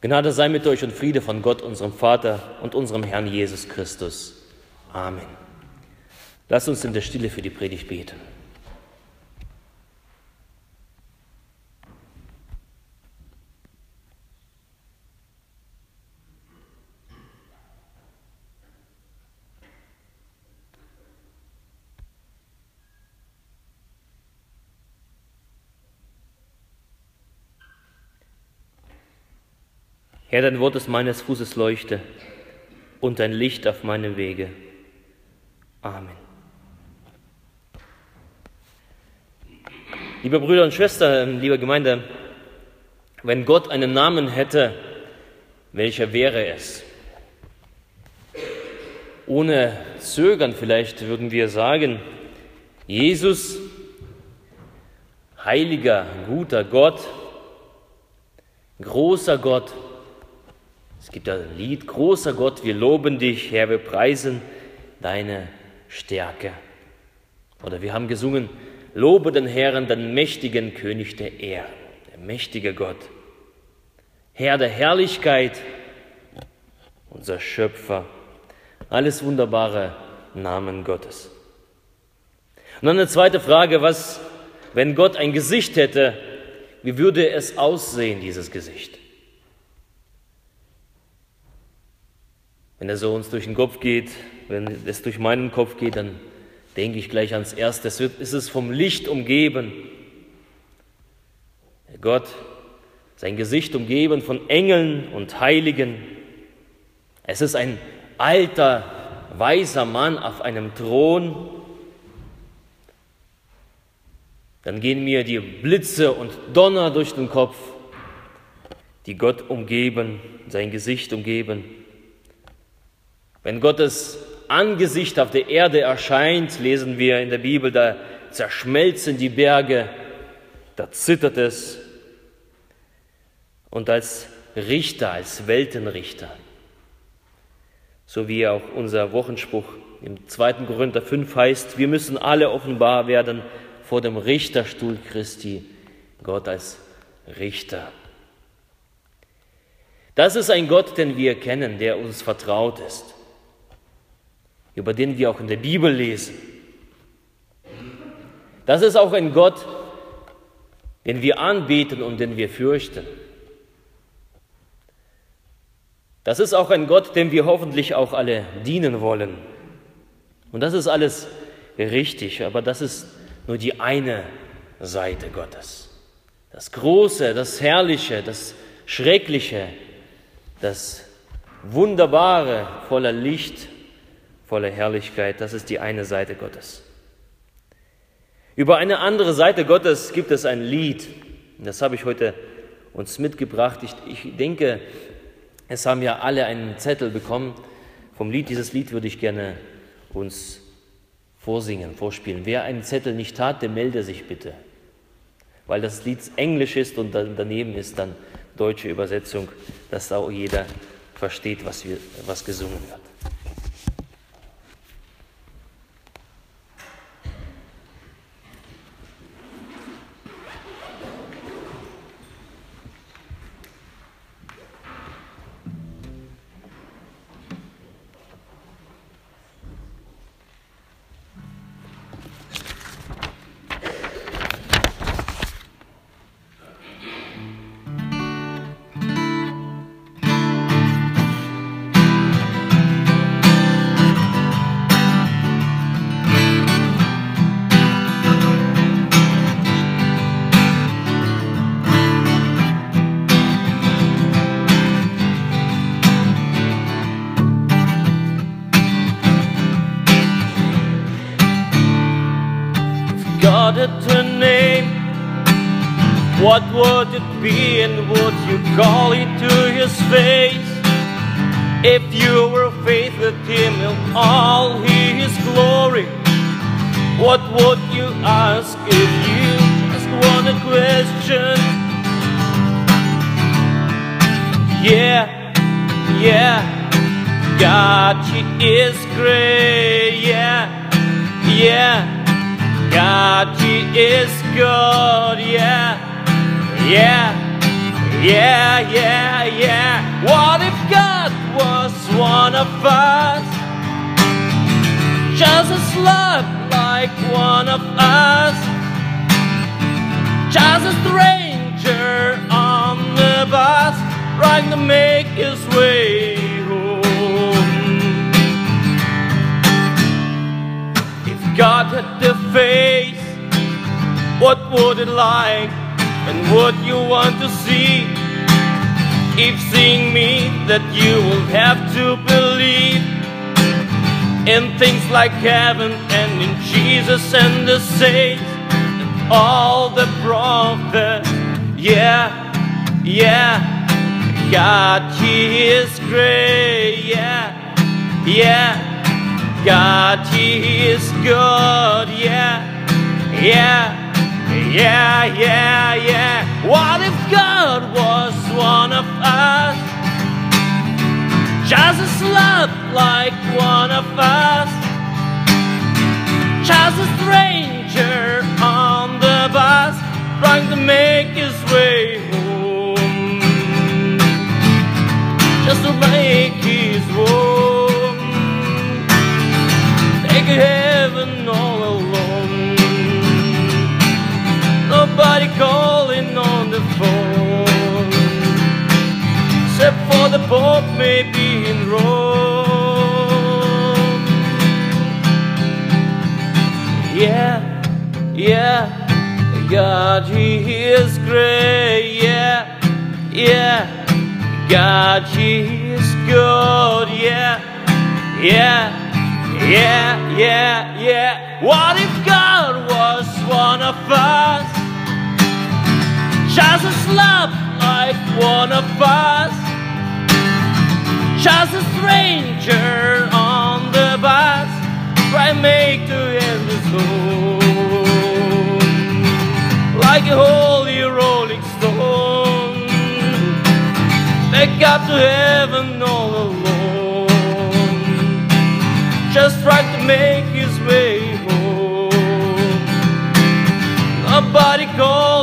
Gnade sei mit euch und Friede von Gott, unserem Vater und unserem Herrn Jesus Christus. Amen. Lasst uns in der Stille für die Predigt beten. Herr, dein Wort ist meines Fußes Leuchte und dein Licht auf meine Wege. Amen. Liebe Brüder und Schwestern, liebe Gemeinde, wenn Gott einen Namen hätte, welcher wäre es? Ohne Zögern vielleicht würden wir sagen, Jesus, heiliger, guter Gott, großer Gott, es gibt ein Lied, großer Gott, wir loben dich, Herr, wir preisen deine Stärke. Oder wir haben gesungen, lobe den Herrn, den mächtigen König der Ehren, der mächtige Gott. Herr der Herrlichkeit, unser Schöpfer, alles wunderbare Namen Gottes. Und dann eine zweite Frage, was, wenn Gott ein Gesicht hätte, wie würde es aussehen, dieses Gesicht? Wenn er so uns durch den Kopf geht, wenn es durch meinen Kopf geht, dann denke ich gleich ans Erste. Es ist es vom Licht umgeben. Gott, sein Gesicht umgeben von Engeln und Heiligen. Es ist ein alter, weiser Mann auf einem Thron. Dann gehen mir die Blitze und Donner durch den Kopf, die Gott umgeben, sein Gesicht umgeben. Wenn Gottes Angesicht auf der Erde erscheint, lesen wir in der Bibel, da zerschmelzen die Berge, da zittert es. Und als Richter, als Weltenrichter, so wie auch unser Wochenspruch im 2. Korinther 5 heißt, wir müssen alle offenbar werden vor dem Richterstuhl Christi, Gott als Richter. Das ist ein Gott, den wir kennen, der uns vertraut ist über den wir auch in der Bibel lesen. Das ist auch ein Gott, den wir anbeten und den wir fürchten. Das ist auch ein Gott, dem wir hoffentlich auch alle dienen wollen. Und das ist alles richtig, aber das ist nur die eine Seite Gottes. Das Große, das Herrliche, das Schreckliche, das Wunderbare voller Licht voller Herrlichkeit. Das ist die eine Seite Gottes. Über eine andere Seite Gottes gibt es ein Lied. Das habe ich heute uns mitgebracht. Ich, ich denke, es haben ja alle einen Zettel bekommen vom Lied. Dieses Lied würde ich gerne uns vorsingen, vorspielen. Wer einen Zettel nicht hat, der melde sich bitte. Weil das Lied Englisch ist und daneben ist dann deutsche Übersetzung, dass auch jeder versteht, was, wir, was gesungen wird. What would you ask if you ask one question? Yeah, yeah, God, He is great, yeah, yeah, God, He is good, yeah. Yeah, Yeah, yeah, yeah. What if God was one of us? Just a slug like one of us. Just a stranger on the bus trying to make his way home. If God had the face, what would it like? And what you want to see? If seeing me, that you will have to believe in things like heaven and in Jesus and the saints and all the prophets. Yeah, yeah. God, He is great, yeah, yeah. God, He is good, yeah, yeah, yeah, yeah, yeah. What if God was one of us? Just a slut like one of us, just a stranger on the bus trying to make his way home just to make his home. Take heaven all alone. Nobody calling on the phone, for the Pope, maybe in Rome. Yeah, yeah, God, He is great. Yeah, yeah. God, He is good, yeah, yeah, yeah, yeah, yeah. What if God was one of us? A slap like one of us, just a stranger on the bus, try make to end his home like a holy rolling stone that got to heaven all alone. Just tried to make his way home. Nobody called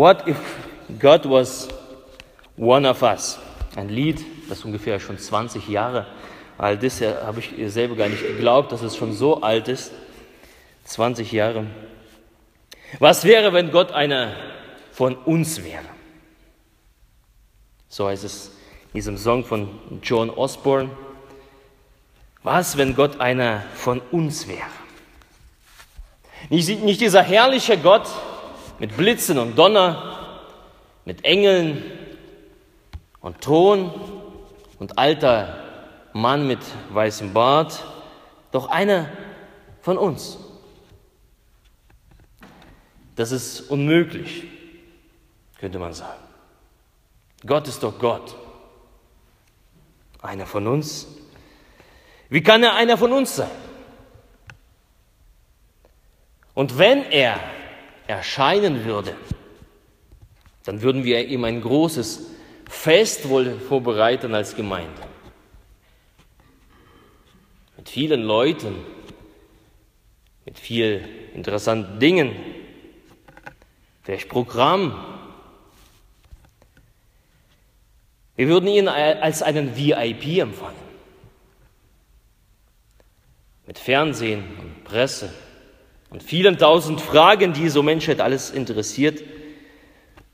What if God was one of us? Ein Lied, das ungefähr schon 20 Jahre alt ist. Ja, habe ich selber gar nicht geglaubt, dass es schon so alt ist. 20 Jahre. Was wäre, wenn Gott einer von uns wäre? So heißt es in diesem Song von John Osborne. Was, wenn Gott einer von uns wäre? Nicht, nicht dieser herrliche Gott, mit Blitzen und Donner, mit Engeln und Ton und alter Mann mit weißem Bart, doch einer von uns. Das ist unmöglich, könnte man sagen. Gott ist doch Gott. Einer von uns. Wie kann er einer von uns sein? Und wenn er erscheinen würde, dann würden wir ihm ein großes Fest wohl vorbereiten als Gemeinde. Mit vielen Leuten, mit viel interessanten Dingen, vielleicht Programm. Wir würden ihn als einen VIP empfangen. Mit Fernsehen und Presse und vielen tausend Fragen, die so Menschheit alles interessiert.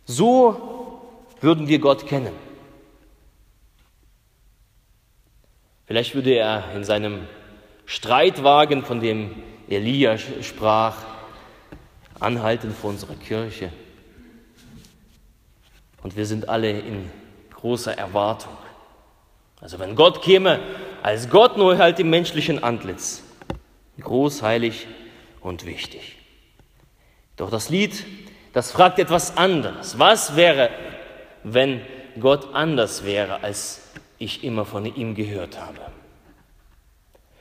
So würden wir Gott kennen. Vielleicht würde er in seinem Streitwagen, von dem Elia sprach, anhalten vor unserer Kirche. Und wir sind alle in großer Erwartung. Also wenn Gott käme, als Gott nur halt im menschlichen Antlitz, groß, heilig und wichtig. Doch das Lied, Das fragt etwas anderes. Was wäre, wenn Gott anders wäre, als ich immer von ihm gehört habe?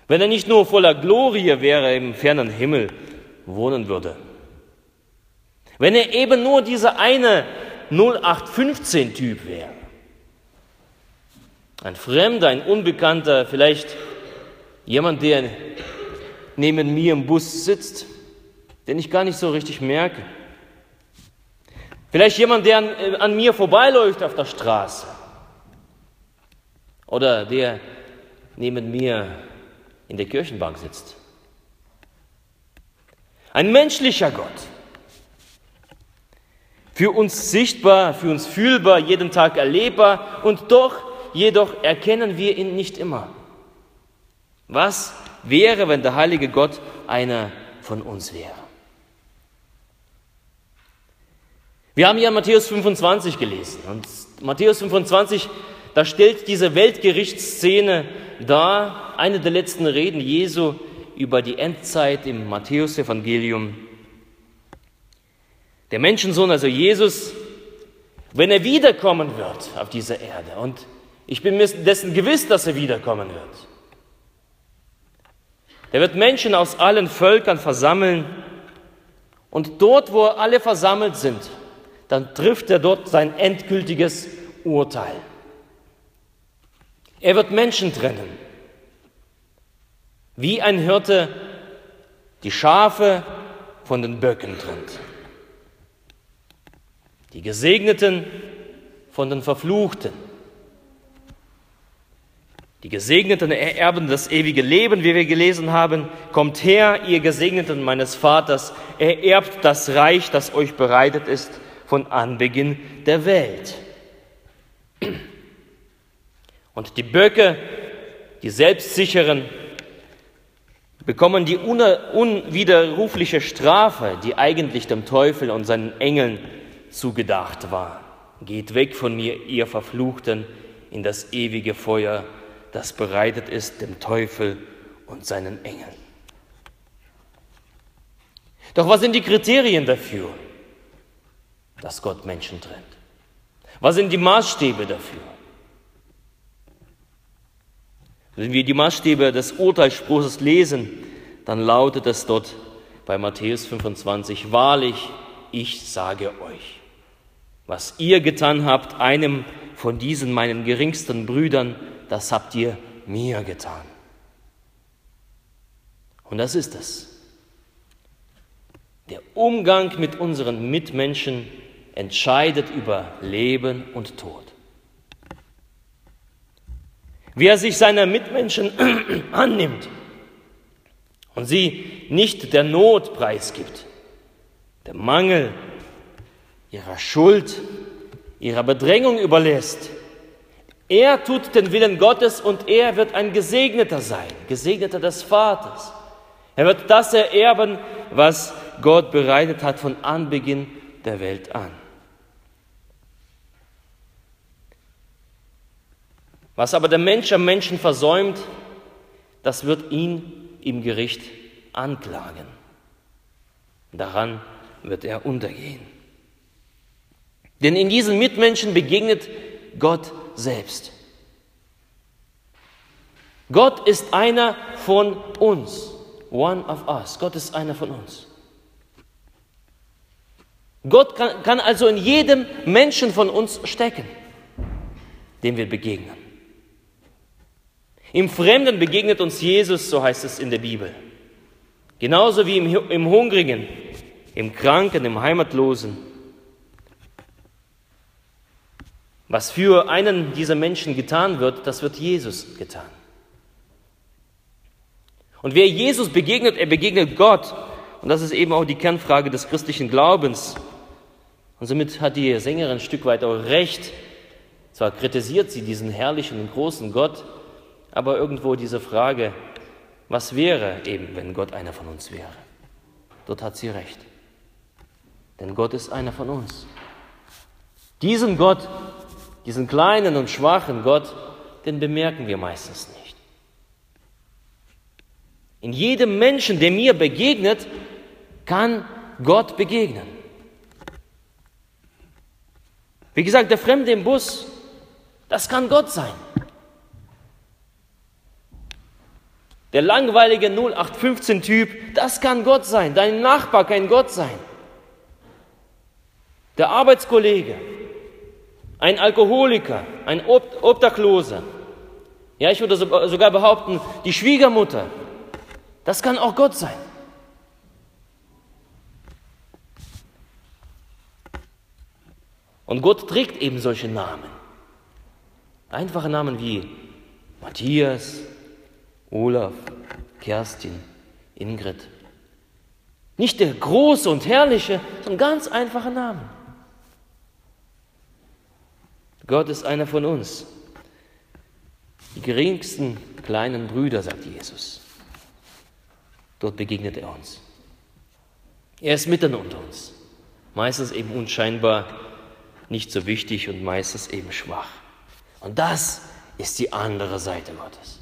Wenn er nicht nur voller Glorie wäre im fernen Himmel wohnen würde. Wenn er eben nur dieser eine 0815-Typ wäre. Ein Fremder, ein Unbekannter, vielleicht jemand, der neben mir im Bus sitzt, den ich gar nicht so richtig merke. Vielleicht jemand, der an, äh, an mir vorbeiläuft auf der Straße. Oder der neben mir in der Kirchenbank sitzt. Ein menschlicher Gott. Für uns sichtbar, für uns fühlbar, jeden Tag erlebbar und doch, jedoch erkennen wir ihn nicht immer. Was wäre, wenn der heilige Gott einer von uns wäre? Wir haben ja Matthäus 25 gelesen und Matthäus 25, da stellt diese Weltgerichtsszene dar, eine der letzten Reden Jesu über die Endzeit im Matthäusevangelium. Der Menschensohn, also Jesus, wenn er wiederkommen wird auf dieser Erde, und ich bin mir dessen gewiss, dass er wiederkommen wird, er wird Menschen aus allen Völkern versammeln und dort, wo alle versammelt sind, dann trifft er dort sein endgültiges Urteil. Er wird Menschen trennen, wie ein Hirte die Schafe von den Böcken trennt. Die Gesegneten von den Verfluchten. Die Gesegneten ererben das ewige Leben, wie wir gelesen haben. Kommt her, ihr Gesegneten meines Vaters, ererbt das Reich, das euch bereitet ist von Anbeginn der Welt. Und die Böcke, die Selbstsicheren, bekommen die unwiderrufliche Strafe, die eigentlich dem Teufel und seinen Engeln zugedacht war. Geht weg von mir, ihr Verfluchten, in das ewige Feuer, das bereitet ist dem Teufel und seinen Engeln. Doch was sind die Kriterien dafür? dass Gott Menschen trennt? Was sind die Maßstäbe dafür? Wenn wir die Maßstäbe des Urteilsspruchs lesen, dann lautet es dort bei Matthäus 25, wahrlich, ich sage euch, was ihr getan habt, einem von diesen meinen geringsten Brüdern, das habt ihr mir getan. Und das ist es. Der Umgang mit unseren Mitmenschen entscheidet über Leben und Tod. Wer sich seiner Mitmenschen annimmt und sie nicht der Not preisgibt, der Mangel, ihrer Schuld, ihrer Bedrängung überlässt, er tut den Willen Gottes und er wird ein Gesegneter sein, Gesegneter des Vaters. Er wird das ererben, was Gott bereitet hat von Anbeginn der Welt an. Was aber der Mensch am Menschen versäumt, das wird ihn im Gericht anklagen. Daran wird er untergehen. Denn in diesen Mitmenschen begegnet Gott selbst. Gott ist einer von uns. One of us. Gott ist einer von uns. Gott kann, kann also in jedem Menschen von uns stecken, dem wir begegnen. Im Fremden begegnet uns Jesus, so heißt es in der Bibel. Genauso wie im, im Hungrigen, im Kranken, im Heimatlosen. Was für einen dieser Menschen getan wird, das wird Jesus getan. Und wer Jesus begegnet, er begegnet Gott. Und das ist eben auch die Kernfrage des christlichen Glaubens. Und somit hat die Sängerin ein Stück weit auch recht. Zwar kritisiert sie diesen herrlichen und großen Gott, aber irgendwo diese Frage, was wäre eben, wenn Gott einer von uns wäre? Dort hat sie recht. Denn Gott ist einer von uns. Diesen Gott, diesen kleinen und schwachen Gott, den bemerken wir meistens nicht. In jedem Menschen, der mir begegnet, kann Gott begegnen. Wie gesagt, der Fremde im Bus, das kann Gott sein. Der langweilige 0815-Typ, das kann Gott sein. Dein Nachbar kann Gott sein. Der Arbeitskollege, ein Alkoholiker, ein Obdachloser. Ja, ich würde sogar behaupten, die Schwiegermutter. Das kann auch Gott sein. Und Gott trägt eben solche Namen. Einfache Namen wie Matthias, Olaf, Kerstin, Ingrid. Nicht der große und herrliche, sondern ganz einfache Namen. Gott ist einer von uns. Die geringsten kleinen Brüder, sagt Jesus. Dort begegnet er uns. Er ist mitten unter uns. Meistens eben unscheinbar nicht so wichtig und meistens eben schwach. Und das ist die andere Seite Gottes.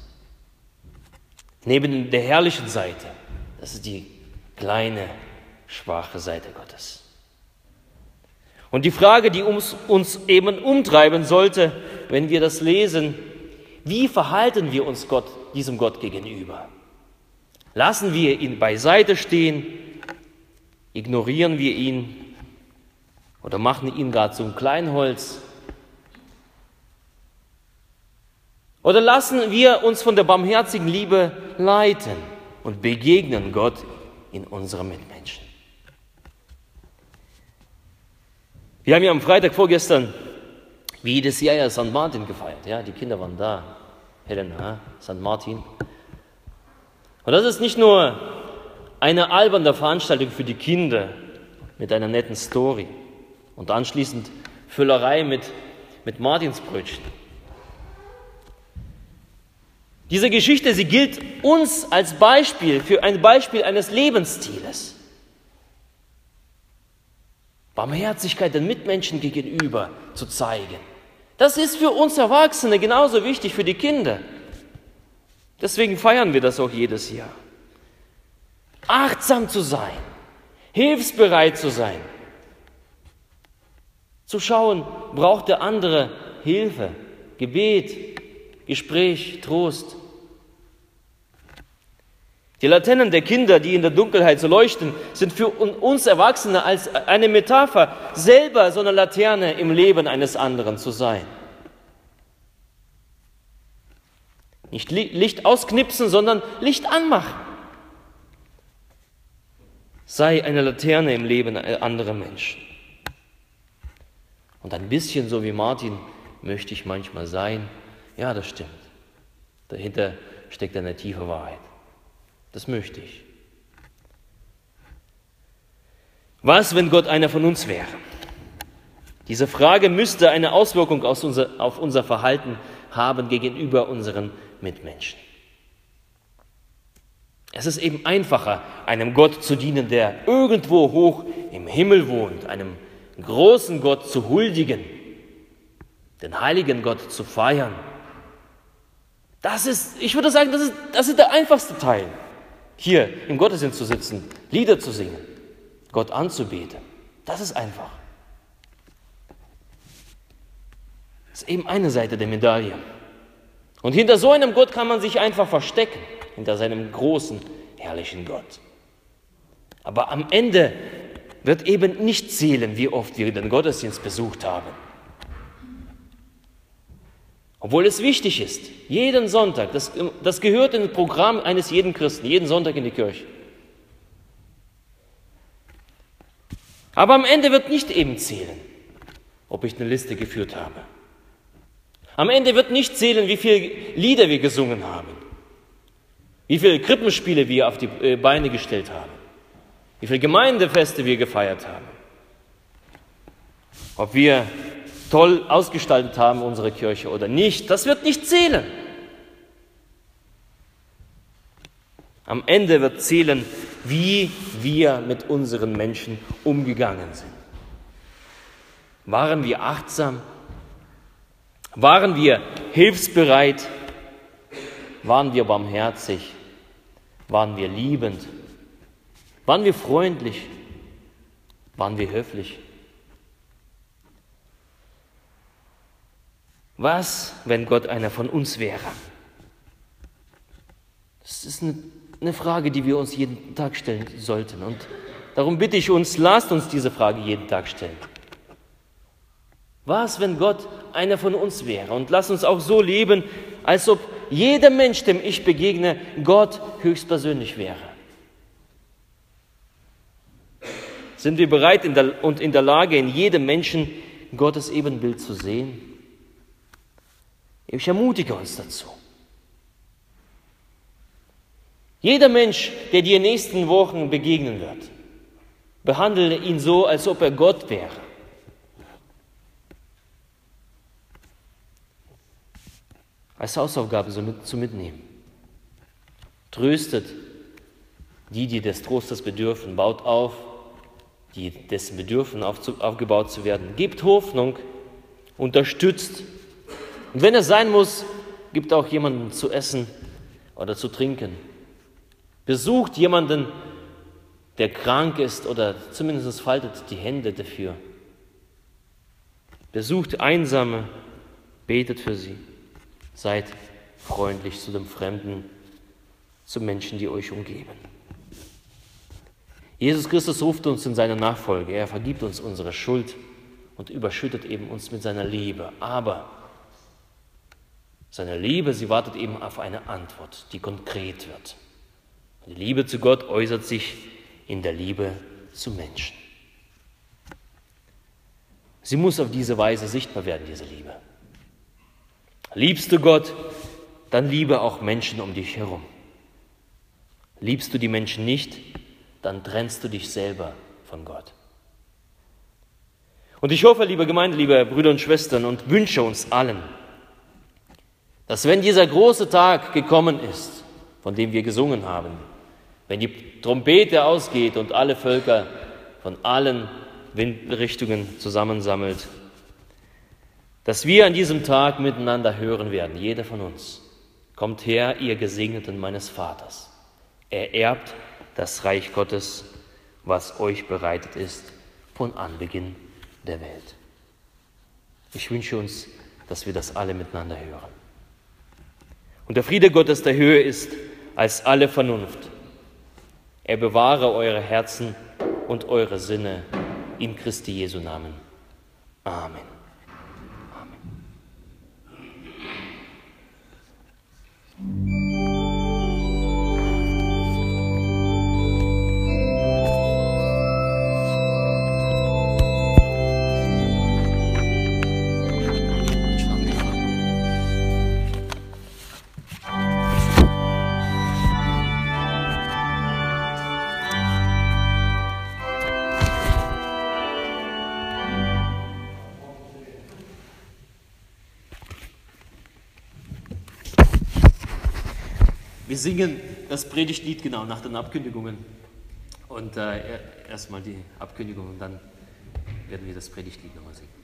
Neben der herrlichen Seite, das ist die kleine, schwache Seite Gottes. Und die Frage, die uns, uns eben umtreiben sollte, wenn wir das lesen, wie verhalten wir uns Gott, diesem Gott gegenüber? Lassen wir ihn beiseite stehen? Ignorieren wir ihn? Oder machen ihn gar zum Kleinholz? Oder lassen wir uns von der barmherzigen Liebe leiten und begegnen Gott in unserem Mitmenschen? Wir haben ja am Freitag vorgestern, wie jedes Jahr, ja St. Martin gefeiert. Ja, die Kinder waren da. Helena, St. Martin. Und das ist nicht nur eine alberne Veranstaltung für die Kinder mit einer netten Story und anschließend Füllerei mit, mit Martinsbrötchen. Diese Geschichte, sie gilt uns als Beispiel für ein Beispiel eines Lebensstiles. Barmherzigkeit den Mitmenschen gegenüber zu zeigen. Das ist für uns Erwachsene genauso wichtig für die Kinder. Deswegen feiern wir das auch jedes Jahr. Achtsam zu sein, hilfsbereit zu sein, zu schauen, braucht der andere Hilfe, Gebet, Gespräch, Trost. Die Laternen der Kinder, die in der Dunkelheit so leuchten, sind für uns Erwachsene als eine Metapher, selber so eine Laterne im Leben eines anderen zu sein. Nicht Licht ausknipsen, sondern Licht anmachen. Sei eine Laterne im Leben anderer Menschen. Und ein bisschen so wie Martin möchte ich manchmal sein, ja, das stimmt. Dahinter steckt eine tiefe Wahrheit. Das möchte ich. Was, wenn Gott einer von uns wäre? Diese Frage müsste eine Auswirkung auf unser Verhalten haben gegenüber unseren Mitmenschen. Es ist eben einfacher, einem Gott zu dienen, der irgendwo hoch im Himmel wohnt, einem großen Gott zu huldigen, den heiligen Gott zu feiern das ist, ich würde sagen, das ist, das ist der einfachste Teil, hier im Gottesdienst zu sitzen, Lieder zu singen, Gott anzubeten. Das ist einfach. Das ist eben eine Seite der Medaille. Und hinter so einem Gott kann man sich einfach verstecken, hinter seinem großen, herrlichen Gott. Aber am Ende wird eben nicht zählen, wie oft wir den Gottesdienst besucht haben obwohl es wichtig ist, jeden Sonntag, das, das gehört in das Programm eines jeden Christen, jeden Sonntag in die Kirche. Aber am Ende wird nicht eben zählen, ob ich eine Liste geführt habe. Am Ende wird nicht zählen, wie viele Lieder wir gesungen haben, wie viele Krippenspiele wir auf die äh, Beine gestellt haben, wie viele Gemeindefeste wir gefeiert haben, ob wir toll ausgestaltet haben, unsere Kirche oder nicht, das wird nicht zählen. Am Ende wird zählen, wie wir mit unseren Menschen umgegangen sind. Waren wir achtsam? Waren wir hilfsbereit? Waren wir barmherzig? Waren wir liebend? Waren wir freundlich? Waren wir höflich? Was, wenn Gott einer von uns wäre? Das ist eine, eine Frage, die wir uns jeden Tag stellen sollten. Und darum bitte ich uns, lasst uns diese Frage jeden Tag stellen. Was, wenn Gott einer von uns wäre? Und lasst uns auch so leben, als ob jeder Mensch, dem ich begegne, Gott höchstpersönlich wäre. Sind wir bereit in der, und in der Lage, in jedem Menschen Gottes Ebenbild zu sehen? Ich ermutige uns dazu. Jeder Mensch, der dir in den nächsten Wochen begegnen wird, behandle ihn so, als ob er Gott wäre. Als Hausaufgabe so mit, zu mitnehmen. Tröstet die, die des Trostes bedürfen, baut auf, die dessen bedürfen, aufgebaut zu werden. Gebt Hoffnung, unterstützt. Und wenn es sein muss, gibt auch jemanden zu essen oder zu trinken. Besucht jemanden, der krank ist oder zumindest faltet die Hände dafür. Besucht Einsame, betet für sie. Seid freundlich zu dem Fremden, zu Menschen, die euch umgeben. Jesus Christus ruft uns in seine Nachfolge. Er vergibt uns unsere Schuld und überschüttet eben uns mit seiner Liebe. Aber seine Liebe, sie wartet eben auf eine Antwort, die konkret wird. Die Liebe zu Gott äußert sich in der Liebe zu Menschen. Sie muss auf diese Weise sichtbar werden, diese Liebe. Liebst du Gott, dann liebe auch Menschen um dich herum. Liebst du die Menschen nicht, dann trennst du dich selber von Gott. Und ich hoffe, liebe Gemeinde, liebe Brüder und Schwestern, und wünsche uns allen, dass wenn dieser große Tag gekommen ist, von dem wir gesungen haben, wenn die Trompete ausgeht und alle Völker von allen Windrichtungen zusammensammelt, dass wir an diesem Tag miteinander hören werden, jeder von uns. Kommt her, ihr Gesegneten meines Vaters. Er erbt das Reich Gottes, was euch bereitet ist von Anbeginn der Welt. Ich wünsche uns, dass wir das alle miteinander hören. Und der Friede Gottes der Höhe ist als alle Vernunft. Er bewahre eure Herzen und eure Sinne in Christi Jesu Namen. Amen. Wir singen das Predigtlied genau nach den Abkündigungen. Und äh, erstmal die Abkündigung und dann werden wir das Predigtlied nochmal singen.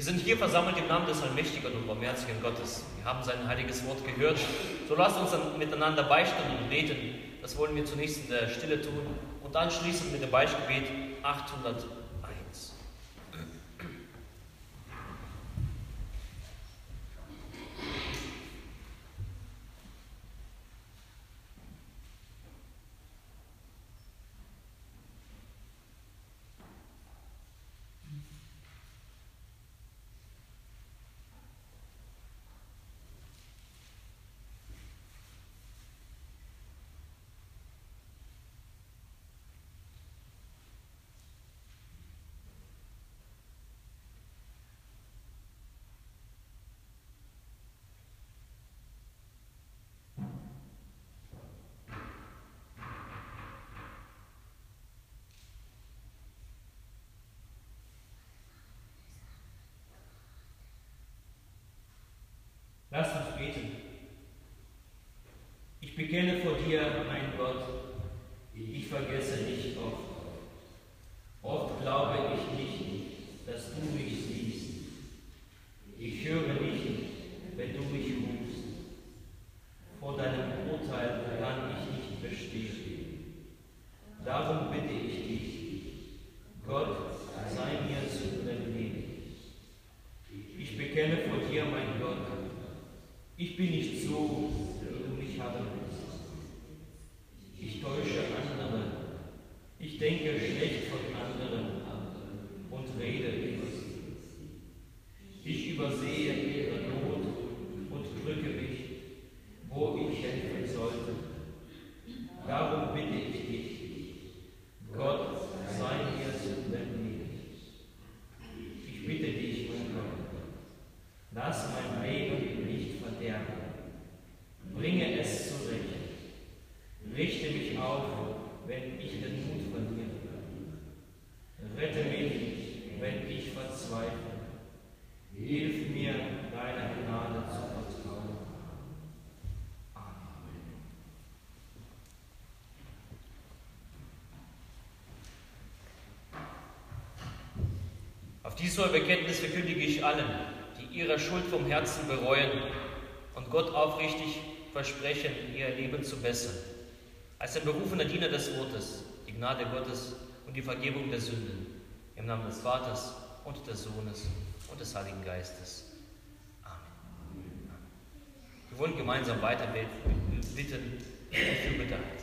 Wir sind hier versammelt im Namen des allmächtigen und barmherzigen Gottes. Wir haben sein heiliges Wort gehört. So lasst uns dann miteinander beistehen und beten. Das wollen wir zunächst in der Stille tun und anschließend mit dem Beichtgebet 800. bekenne vor dir, mein Gott, ich vergesse dich oft. Oft glaube ich nicht, dass du mich siehst. Ich höre nicht Diese Bekenntnis verkündige ich allen, die ihre Schuld vom Herzen bereuen und Gott aufrichtig versprechen, ihr Leben zu bessern. Als ein berufener Diener des Wortes, die Gnade Gottes und die Vergebung der Sünden. Im Namen des Vaters und des Sohnes und des Heiligen Geistes. Amen. Wir wollen gemeinsam weiter bitten und für Bedarf.